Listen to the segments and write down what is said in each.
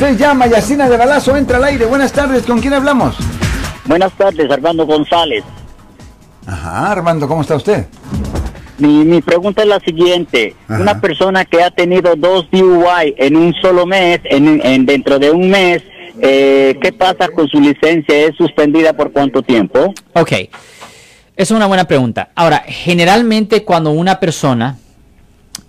Se llama Yacina de Balazo, entra al aire. Buenas tardes, ¿con quién hablamos? Buenas tardes, Armando González. Ajá, Armando, ¿cómo está usted? Mi, mi pregunta es la siguiente. Ajá. Una persona que ha tenido dos DUI en un solo mes, en, en- dentro de un mes, eh, ¿qué pasa con su licencia? ¿Es suspendida por cuánto tiempo? Ok, es una buena pregunta. Ahora, generalmente cuando una persona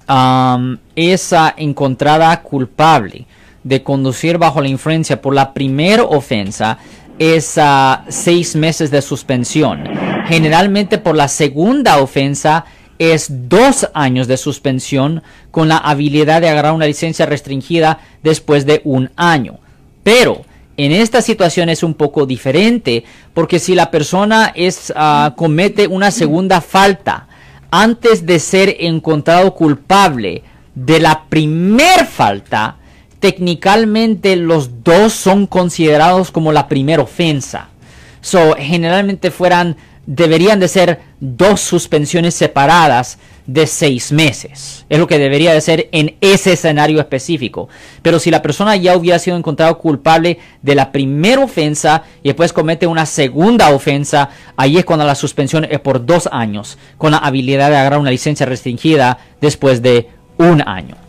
am, es ah, encontrada culpable de conducir bajo la influencia por la primera ofensa, es ah, seis meses de suspensión. Generalmente por la segunda ofensa es dos años de suspensión con la habilidad de agarrar una licencia restringida después de un año. Pero en esta situación es un poco diferente porque si la persona es, ah, comete una segunda falta antes de ser encontrado culpable de la primer falta, técnicamente los dos son considerados como la primera ofensa. So, generalmente fueran, deberían de ser dos suspensiones separadas de seis meses. Es lo que debería de ser en ese escenario específico. Pero si la persona ya hubiera sido encontrado culpable de la primera ofensa y después comete una segunda ofensa, ahí es cuando la suspensión es por dos años, con la habilidad de agarrar una licencia restringida después de un año.